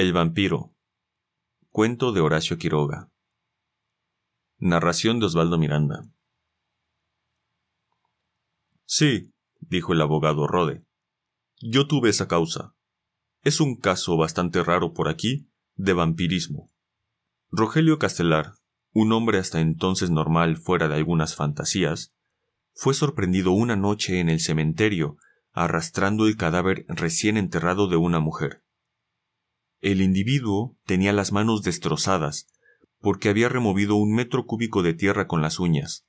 El vampiro. Cuento de Horacio Quiroga. Narración de Osvaldo Miranda. Sí, dijo el abogado Rode. Yo tuve esa causa. Es un caso bastante raro por aquí de vampirismo. Rogelio Castelar, un hombre hasta entonces normal fuera de algunas fantasías, fue sorprendido una noche en el cementerio arrastrando el cadáver recién enterrado de una mujer. El individuo tenía las manos destrozadas porque había removido un metro cúbico de tierra con las uñas.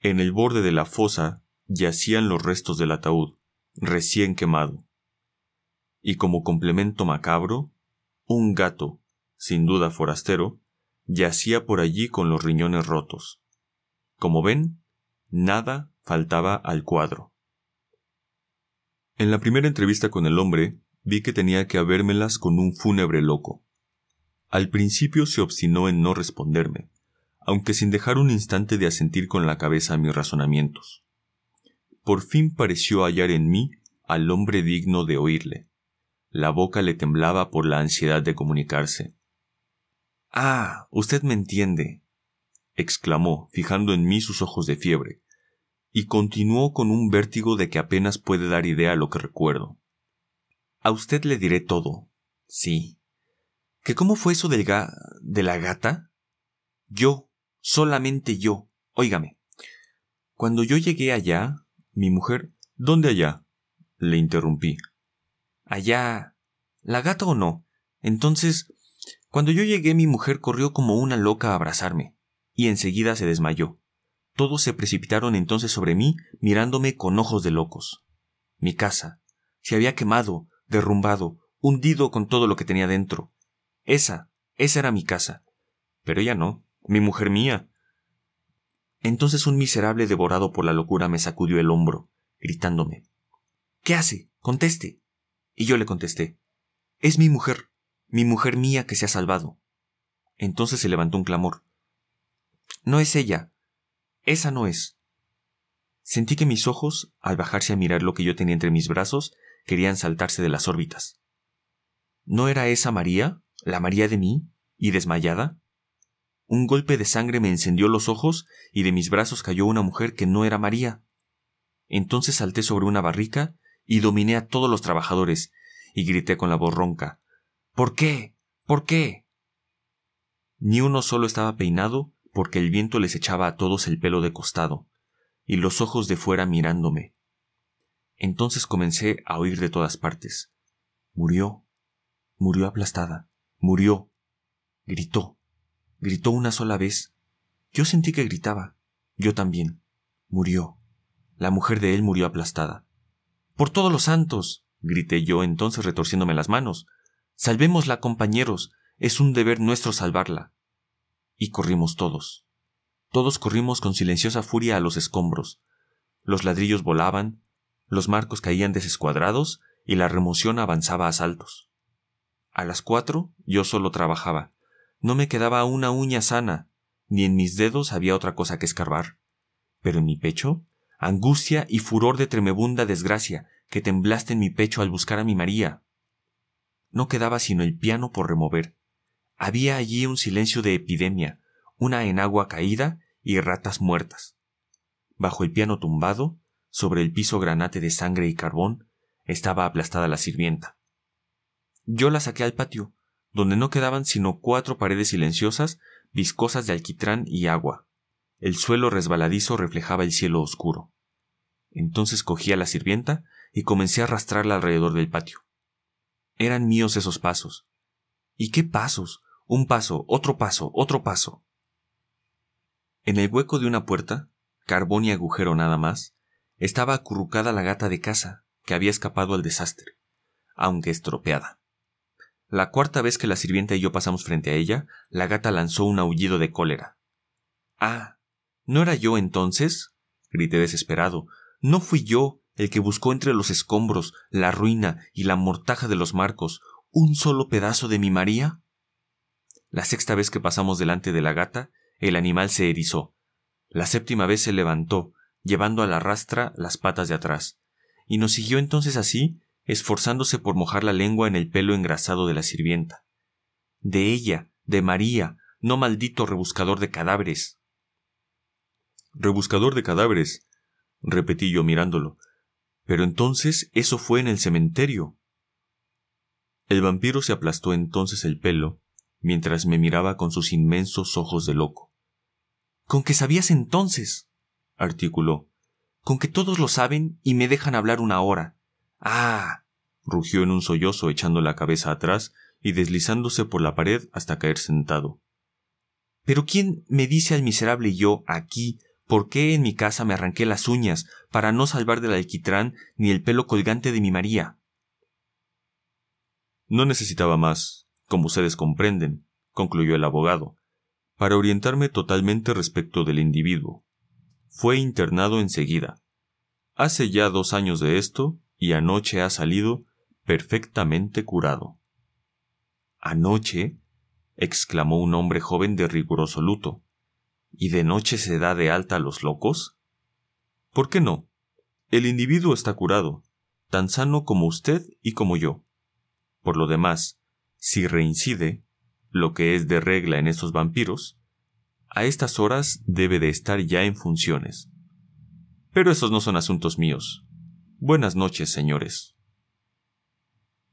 En el borde de la fosa yacían los restos del ataúd, recién quemado. Y como complemento macabro, un gato, sin duda forastero, yacía por allí con los riñones rotos. Como ven, nada faltaba al cuadro. En la primera entrevista con el hombre, vi que tenía que habérmelas con un fúnebre loco. Al principio se obstinó en no responderme, aunque sin dejar un instante de asentir con la cabeza a mis razonamientos. Por fin pareció hallar en mí al hombre digno de oírle. La boca le temblaba por la ansiedad de comunicarse. Ah, usted me entiende, exclamó, fijando en mí sus ojos de fiebre, y continuó con un vértigo de que apenas puede dar idea a lo que recuerdo. A usted le diré todo. Sí. ¿Que cómo fue eso del ga de la gata? Yo, solamente yo. Óigame. Cuando yo llegué allá, mi mujer. ¿Dónde allá? le interrumpí. Allá. ¿La gata o no? Entonces, cuando yo llegué mi mujer corrió como una loca a abrazarme, y enseguida se desmayó. Todos se precipitaron entonces sobre mí, mirándome con ojos de locos. Mi casa se había quemado, derrumbado, hundido con todo lo que tenía dentro. Esa, esa era mi casa. Pero ella no, mi mujer mía. Entonces un miserable devorado por la locura me sacudió el hombro, gritándome ¿Qué hace? Conteste. Y yo le contesté Es mi mujer mi mujer mía que se ha salvado. Entonces se levantó un clamor. No es ella. Esa no es. Sentí que mis ojos, al bajarse a mirar lo que yo tenía entre mis brazos, querían saltarse de las órbitas. ¿No era esa María, la María de mí, y desmayada? Un golpe de sangre me encendió los ojos y de mis brazos cayó una mujer que no era María. Entonces salté sobre una barrica y dominé a todos los trabajadores y grité con la voz ronca ¿Por qué? ¿Por qué? Ni uno solo estaba peinado porque el viento les echaba a todos el pelo de costado, y los ojos de fuera mirándome. Entonces comencé a oír de todas partes. Murió. Murió aplastada. Murió. Gritó. Gritó una sola vez. Yo sentí que gritaba. Yo también. Murió. La mujer de él murió aplastada. Por todos los santos. grité yo entonces retorciéndome las manos. Salvémosla, compañeros, es un deber nuestro salvarla. Y corrimos todos. Todos corrimos con silenciosa furia a los escombros. Los ladrillos volaban, los marcos caían desescuadrados y la remoción avanzaba a saltos. A las cuatro yo solo trabajaba. No me quedaba una uña sana, ni en mis dedos había otra cosa que escarbar. Pero en mi pecho, angustia y furor de tremebunda desgracia que temblaste en mi pecho al buscar a mi María. No quedaba sino el piano por remover. Había allí un silencio de epidemia, una enagua caída y ratas muertas. Bajo el piano tumbado, sobre el piso granate de sangre y carbón, estaba aplastada la sirvienta. Yo la saqué al patio, donde no quedaban sino cuatro paredes silenciosas, viscosas de alquitrán y agua. El suelo resbaladizo reflejaba el cielo oscuro. Entonces cogí a la sirvienta y comencé a arrastrarla alrededor del patio. Eran míos esos pasos. ¿Y qué pasos? Un paso, otro paso, otro paso. En el hueco de una puerta, carbón y agujero nada más, estaba acurrucada la gata de casa, que había escapado al desastre, aunque estropeada. La cuarta vez que la sirvienta y yo pasamos frente a ella, la gata lanzó un aullido de cólera. Ah, ¿no era yo entonces? grité desesperado. No fui yo el que buscó entre los escombros, la ruina y la mortaja de los marcos un solo pedazo de mi María? La sexta vez que pasamos delante de la gata, el animal se erizó. La séptima vez se levantó, llevando a la rastra las patas de atrás, y nos siguió entonces así esforzándose por mojar la lengua en el pelo engrasado de la sirvienta. De ella, de María, no maldito rebuscador de cadáveres. Rebuscador de cadáveres, repetí yo mirándolo. Pero entonces eso fue en el cementerio. El vampiro se aplastó entonces el pelo, mientras me miraba con sus inmensos ojos de loco. ¿Con qué sabías entonces? Articuló. Con que todos lo saben y me dejan hablar una hora. Ah. rugió en un sollozo echando la cabeza atrás y deslizándose por la pared hasta caer sentado. Pero ¿quién me dice al miserable yo aquí por qué en mi casa me arranqué las uñas para no salvar del alquitrán ni el pelo colgante de mi María? No necesitaba más, como ustedes comprenden, concluyó el abogado, para orientarme totalmente respecto del individuo. Fue internado enseguida. Hace ya dos años de esto y anoche ha salido perfectamente curado. ¿Anoche? exclamó un hombre joven de riguroso luto. ¿Y de noche se da de alta a los locos? ¿Por qué no? El individuo está curado, tan sano como usted y como yo. Por lo demás, si reincide, lo que es de regla en estos vampiros, a estas horas debe de estar ya en funciones. Pero esos no son asuntos míos. Buenas noches, señores.